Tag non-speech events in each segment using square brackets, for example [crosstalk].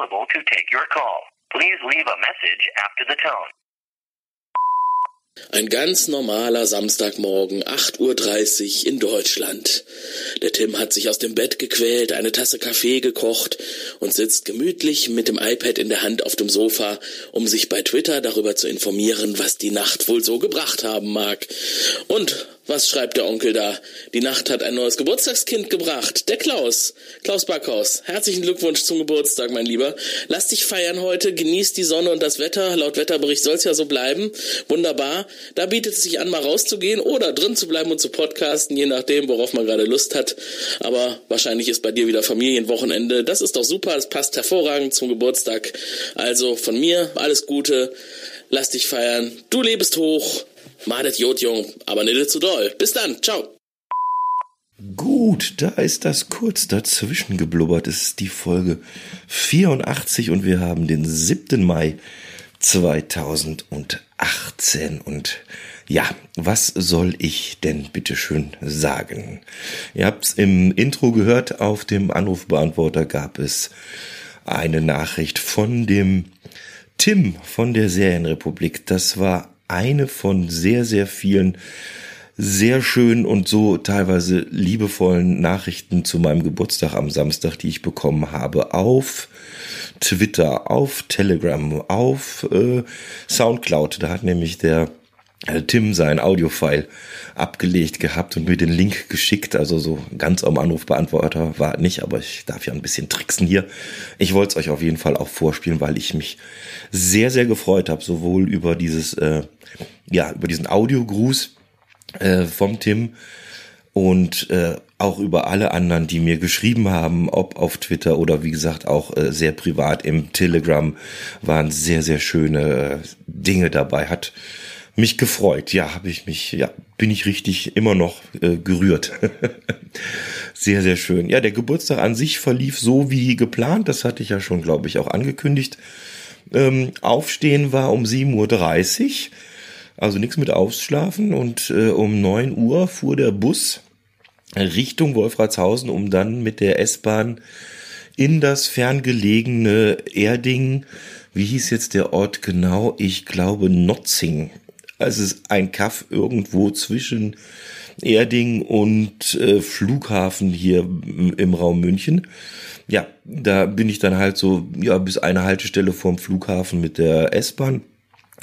available to take your call. Please leave a message after the tone. Ein ganz normaler Samstagmorgen, 8.30 Uhr in Deutschland. Der Tim hat sich aus dem Bett gequält, eine Tasse Kaffee gekocht und sitzt gemütlich mit dem iPad in der Hand auf dem Sofa, um sich bei Twitter darüber zu informieren, was die Nacht wohl so gebracht haben mag. Und was schreibt der Onkel da? Die Nacht hat ein neues Geburtstagskind gebracht. Der Klaus. Klaus Backhaus. Herzlichen Glückwunsch zum Geburtstag, mein Lieber. Lass dich feiern heute. Genieß die Sonne und das Wetter. Laut Wetterbericht soll es ja so bleiben. Wunderbar. Da bietet es sich an, mal rauszugehen oder drin zu bleiben und zu podcasten, je nachdem, worauf man gerade Lust hat. Aber wahrscheinlich ist bei dir wieder Familienwochenende. Das ist doch super. Es passt hervorragend zum Geburtstag. Also von mir alles Gute. Lass dich feiern. Du lebst hoch. Madet Jodjung, aber nicht zu doll. Bis dann, ciao. Gut, da ist das kurz dazwischen geblubbert. Es ist die Folge 84 und wir haben den 7. Mai 2018. Und ja, was soll ich denn bitteschön sagen? Ihr habt's im Intro gehört, auf dem Anrufbeantworter gab es eine Nachricht von dem Tim von der Serienrepublik. Das war eine von sehr, sehr vielen sehr schönen und so teilweise liebevollen Nachrichten zu meinem Geburtstag am Samstag, die ich bekommen habe auf Twitter, auf Telegram, auf äh, Soundcloud. Da hat nämlich der Tim sein Audiofile abgelegt gehabt und mir den Link geschickt. Also so ganz am Anrufbeantworter war nicht, aber ich darf ja ein bisschen tricksen hier. Ich wollte es euch auf jeden Fall auch vorspielen, weil ich mich sehr, sehr gefreut habe, sowohl über dieses, äh, ja, über diesen Audiogruß äh, vom Tim und äh, auch über alle anderen, die mir geschrieben haben, ob auf Twitter oder wie gesagt auch äh, sehr privat im Telegram, waren sehr, sehr schöne äh, Dinge dabei. Hat mich gefreut. Ja, habe ich mich, ja, bin ich richtig immer noch äh, gerührt. [laughs] sehr, sehr schön. Ja, der Geburtstag an sich verlief so wie geplant. Das hatte ich ja schon, glaube ich, auch angekündigt. Ähm, Aufstehen war um 7.30 Uhr. Also nichts mit Ausschlafen. Und äh, um 9 Uhr fuhr der Bus Richtung Wolfratshausen, um dann mit der S-Bahn in das ferngelegene Erding, wie hieß jetzt der Ort genau? Ich glaube Notzing es ist ein Kaff irgendwo zwischen Erding und äh, Flughafen hier im Raum München. Ja, da bin ich dann halt so, ja, bis eine Haltestelle vorm Flughafen mit der S-Bahn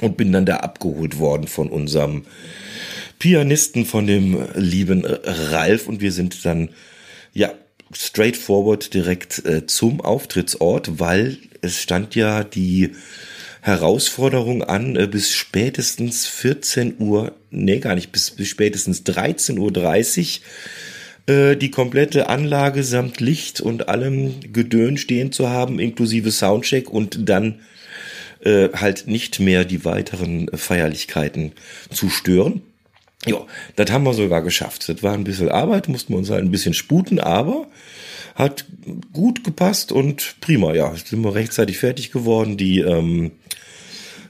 und bin dann da abgeholt worden von unserem Pianisten, von dem lieben Ralf und wir sind dann, ja, straightforward direkt äh, zum Auftrittsort, weil es stand ja die Herausforderung an, äh, bis spätestens 14 Uhr, nee, gar nicht, bis, bis spätestens 13.30 Uhr äh, die komplette Anlage samt Licht und allem Gedön stehen zu haben, inklusive Soundcheck und dann äh, halt nicht mehr die weiteren Feierlichkeiten zu stören. Ja, das haben wir sogar geschafft. Das war ein bisschen Arbeit, mussten wir uns halt ein bisschen sputen, aber hat gut gepasst und prima, ja, sind wir rechtzeitig fertig geworden. Die ähm,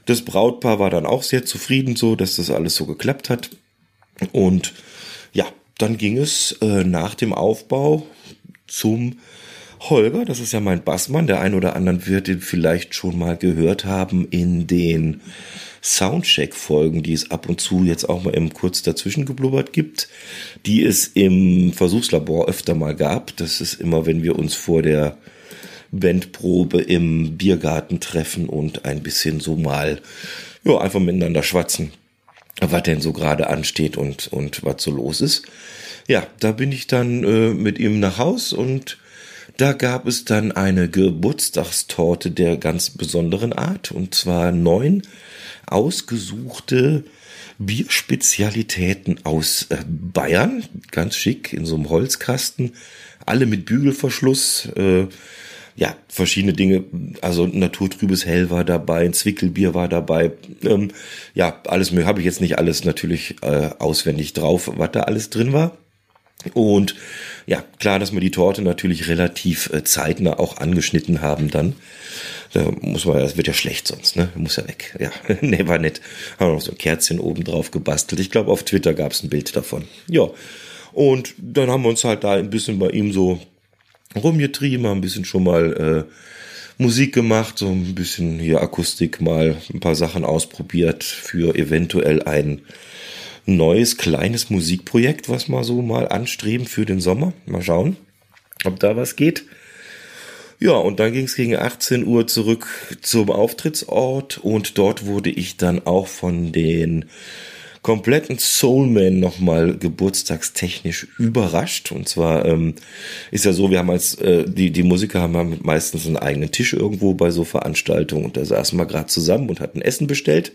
das Brautpaar war dann auch sehr zufrieden so, dass das alles so geklappt hat. Und ja, dann ging es äh, nach dem Aufbau zum Holger, das ist ja mein Bassmann. Der ein oder andere wird ihn vielleicht schon mal gehört haben in den Soundcheck-Folgen, die es ab und zu jetzt auch mal eben kurz dazwischen geblubbert gibt, die es im Versuchslabor öfter mal gab. Das ist immer, wenn wir uns vor der Bandprobe im Biergarten treffen und ein bisschen so mal, ja, einfach miteinander schwatzen, was denn so gerade ansteht und, und was so los ist. Ja, da bin ich dann äh, mit ihm nach Haus und da gab es dann eine Geburtstagstorte der ganz besonderen Art und zwar neun ausgesuchte Bierspezialitäten aus äh, Bayern, ganz schick in so einem Holzkasten, alle mit Bügelverschluss. Äh, ja, verschiedene Dinge, also naturtrübes Hell war dabei, ein Zwickelbier war dabei, ähm, ja, alles mehr habe ich jetzt nicht alles natürlich äh, auswendig drauf, was da alles drin war. Und ja, klar, dass wir die Torte natürlich relativ äh, zeitnah auch angeschnitten haben dann. Da muss man, das wird ja schlecht sonst, ne? Muss ja weg. Ja, [laughs] ne, war nett. Haben wir noch so ein Kerzchen oben drauf gebastelt. Ich glaube, auf Twitter gab es ein Bild davon. Ja. Und dann haben wir uns halt da ein bisschen bei ihm so rumgetrieben, haben ein bisschen schon mal äh, Musik gemacht, so ein bisschen hier Akustik mal ein paar Sachen ausprobiert für eventuell ein neues kleines Musikprojekt, was wir so mal anstreben für den Sommer. Mal schauen, ob da was geht. Ja, und dann ging es gegen 18 Uhr zurück zum Auftrittsort und dort wurde ich dann auch von den kompletten Soulman nochmal geburtstagstechnisch überrascht. Und zwar ähm, ist ja so, wir haben als äh, die, die Musiker haben meistens einen eigenen Tisch irgendwo bei so Veranstaltungen und da saßen wir gerade zusammen und hatten Essen bestellt.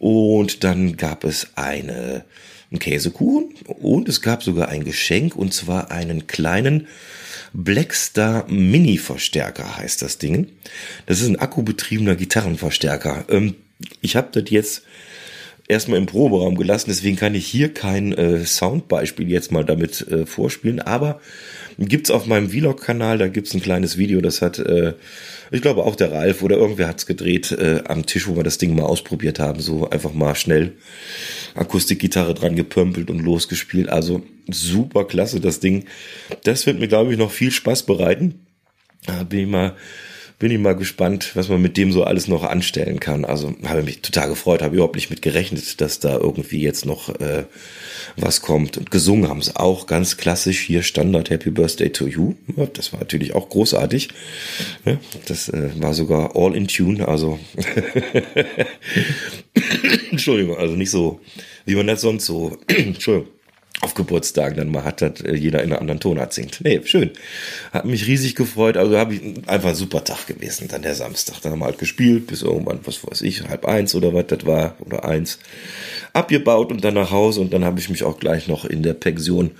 Und dann gab es eine, einen Käsekuchen und es gab sogar ein Geschenk und zwar einen kleinen Blackstar Mini Verstärker heißt das Ding. Das ist ein akkubetriebener Gitarrenverstärker. Ähm, ich habe das jetzt erstmal im Proberaum gelassen, deswegen kann ich hier kein äh, Soundbeispiel jetzt mal damit äh, vorspielen, aber gibt's auf meinem Vlog-Kanal, da gibt's ein kleines Video, das hat, äh, ich glaube auch der Ralf oder irgendwer hat's gedreht äh, am Tisch, wo wir das Ding mal ausprobiert haben, so einfach mal schnell Akustikgitarre dran gepömpelt und losgespielt, also super klasse das Ding. Das wird mir glaube ich noch viel Spaß bereiten. Da bin ich mal bin ich mal gespannt, was man mit dem so alles noch anstellen kann. Also habe mich total gefreut, habe überhaupt nicht mit gerechnet, dass da irgendwie jetzt noch äh, was kommt. Und gesungen haben es auch ganz klassisch hier Standard Happy Birthday to You. Das war natürlich auch großartig. Das äh, war sogar all in tune, also [laughs] Entschuldigung, also nicht so, wie man das sonst so, [clears throat] Entschuldigung auf Geburtstagen dann mal hat, dass äh, jeder in einer anderen Tonart singt. Nee, schön. Hat mich riesig gefreut. Also habe ich einfach ein super Tag gewesen. Dann der Samstag. Dann haben wir halt gespielt bis irgendwann, was weiß ich, halb eins oder was das war oder eins. Abgebaut und dann nach Hause und dann habe ich mich auch gleich noch in der Pension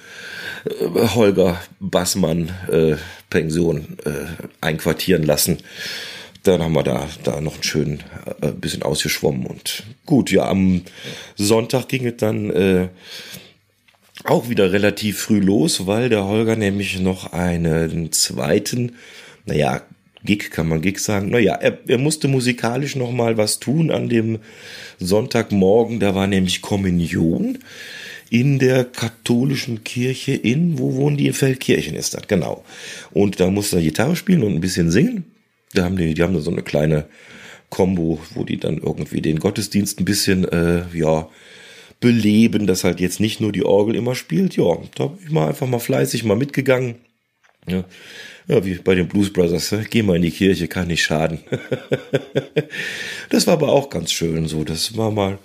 äh, Holger Bassmann äh, Pension äh, einquartieren lassen. Dann haben wir da, da noch ein schön äh, bisschen ausgeschwommen und gut, ja, am Sonntag ging es dann äh, auch wieder relativ früh los, weil der Holger nämlich noch einen zweiten, naja, Gig kann man Gig sagen. Naja, er, er musste musikalisch noch mal was tun an dem Sonntagmorgen. Da war nämlich Kommunion in der katholischen Kirche in, wo wohnen die? In Feldkirchen ist das, genau. Und da musste er Gitarre spielen und ein bisschen singen. Da haben die, die haben da so eine kleine Combo, wo die dann irgendwie den Gottesdienst ein bisschen, äh, ja, beleben, dass halt jetzt nicht nur die Orgel immer spielt. Ja, da bin ich mal einfach mal fleißig mal mitgegangen. Ja, ja wie bei den Blues Brothers, ne? geh mal in die Kirche, kann nicht schaden. [laughs] das war aber auch ganz schön so. Das war mal,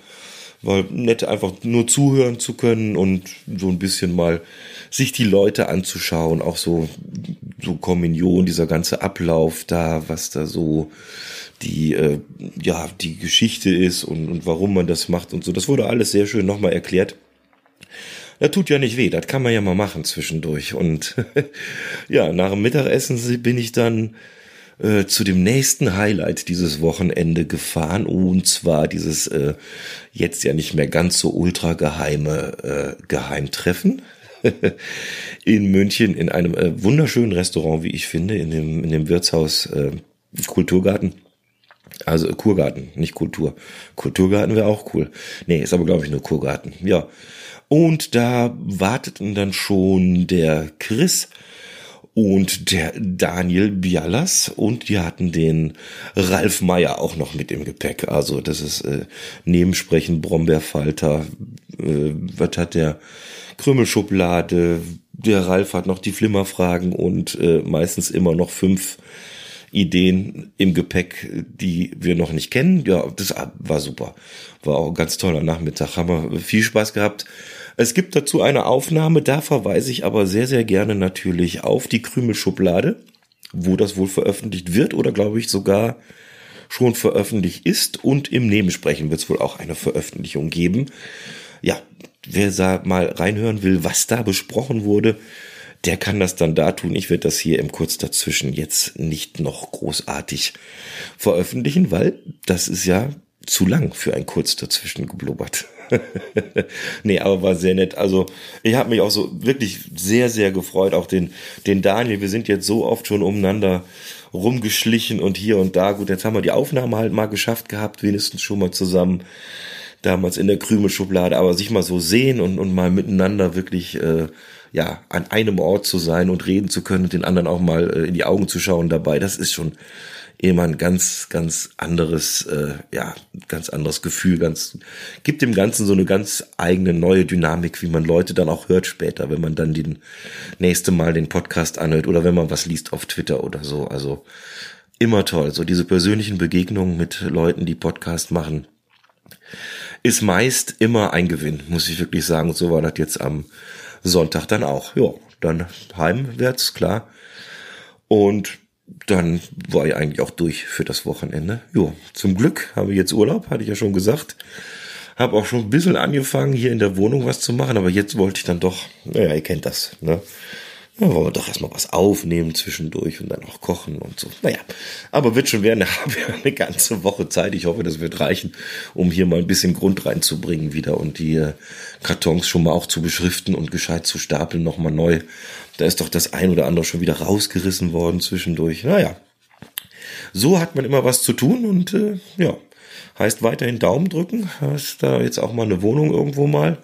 war nett, einfach nur zuhören zu können und so ein bisschen mal sich die Leute anzuschauen, auch so, so Kommunion, dieser ganze Ablauf da, was da so die, äh, ja, die Geschichte ist und, und warum man das macht und so. Das wurde alles sehr schön nochmal erklärt. Das tut ja nicht weh, das kann man ja mal machen zwischendurch. Und [laughs] ja, nach dem Mittagessen bin ich dann äh, zu dem nächsten Highlight dieses Wochenende gefahren und zwar dieses äh, jetzt ja nicht mehr ganz so ultra geheime äh, Geheimtreffen [laughs] in München in einem äh, wunderschönen Restaurant, wie ich finde, in dem, in dem Wirtshaus äh, Kulturgarten. Also Kurgarten, nicht Kultur. Kulturgarten wäre auch cool. Nee, ist aber glaube ich nur Kurgarten. Ja. Und da warteten dann schon der Chris und der Daniel Bialas und die hatten den Ralf Meyer auch noch mit im Gepäck. Also das ist äh, Nebensprechen, Brombeerfalter, äh, was hat der Krümmelschublade, der Ralf hat noch die Flimmerfragen und äh, meistens immer noch fünf Ideen im Gepäck, die wir noch nicht kennen. Ja, das war super. War auch ein ganz toller Nachmittag. Haben wir viel Spaß gehabt. Es gibt dazu eine Aufnahme, da verweise ich aber sehr, sehr gerne natürlich auf die Krümelschublade, wo das wohl veröffentlicht wird oder glaube ich sogar schon veröffentlicht ist und im Nebensprechen wird es wohl auch eine Veröffentlichung geben. Ja, wer da mal reinhören will, was da besprochen wurde, der kann das dann da tun. Ich werde das hier im Kurz dazwischen jetzt nicht noch großartig veröffentlichen, weil das ist ja zu lang für ein Kurz dazwischen geblubbert. [laughs] nee, aber war sehr nett. Also ich habe mich auch so wirklich sehr, sehr gefreut. Auch den, den Daniel, wir sind jetzt so oft schon umeinander rumgeschlichen und hier und da. Gut, jetzt haben wir die Aufnahme halt mal geschafft gehabt, wenigstens schon mal zusammen damals in der Krümelschublade, aber sich mal so sehen und, und mal miteinander wirklich äh, ja, an einem Ort zu sein und reden zu können und den anderen auch mal äh, in die Augen zu schauen dabei, das ist schon immer ein ganz, ganz anderes, äh, ja, ganz anderes Gefühl, ganz, gibt dem Ganzen so eine ganz eigene neue Dynamik, wie man Leute dann auch hört später, wenn man dann den nächste Mal den Podcast anhört oder wenn man was liest auf Twitter oder so. Also immer toll. So diese persönlichen Begegnungen mit Leuten, die Podcast machen, ist meist immer ein Gewinn, muss ich wirklich sagen. Und so war das jetzt am Sonntag dann auch. Ja, dann heimwärts, klar. Und dann war ich eigentlich auch durch für das Wochenende. Jo, zum Glück habe ich jetzt Urlaub, hatte ich ja schon gesagt. Habe auch schon ein bisschen angefangen, hier in der Wohnung was zu machen, aber jetzt wollte ich dann doch, naja, ihr kennt das, ne? Ja, wollen wir doch erstmal was aufnehmen zwischendurch und dann auch kochen und so. Naja, aber wird schon werden. Da [laughs] haben wir eine ganze Woche Zeit. Ich hoffe, das wird reichen, um hier mal ein bisschen Grund reinzubringen wieder und die äh, Kartons schon mal auch zu beschriften und gescheit zu stapeln, nochmal neu. Da ist doch das ein oder andere schon wieder rausgerissen worden zwischendurch. Naja, so hat man immer was zu tun und äh, ja, heißt weiterhin Daumen drücken. Heißt da jetzt auch mal eine Wohnung irgendwo mal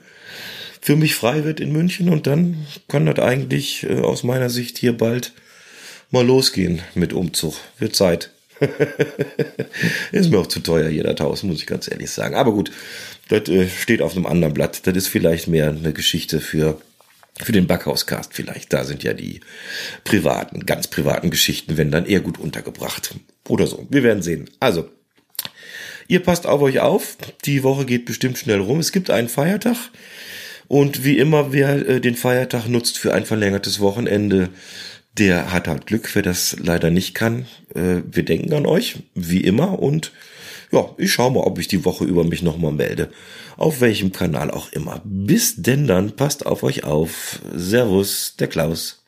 für mich frei wird in München und dann kann das eigentlich äh, aus meiner Sicht hier bald mal losgehen mit Umzug. Wird Zeit. [laughs] ist mir auch zu teuer hier das Haus, muss ich ganz ehrlich sagen. Aber gut, das äh, steht auf einem anderen Blatt. Das ist vielleicht mehr eine Geschichte für für den Backhauscast vielleicht. Da sind ja die privaten, ganz privaten Geschichten, wenn dann eher gut untergebracht. Oder so. Wir werden sehen. Also, ihr passt auf euch auf. Die Woche geht bestimmt schnell rum. Es gibt einen Feiertag. Und wie immer, wer äh, den Feiertag nutzt für ein verlängertes Wochenende, der hat halt Glück, wer das leider nicht kann. Äh, wir denken an euch, wie immer. Und ja, ich schaue mal, ob ich die Woche über mich nochmal melde. Auf welchem Kanal auch immer. Bis denn dann, passt auf euch auf. Servus, der Klaus.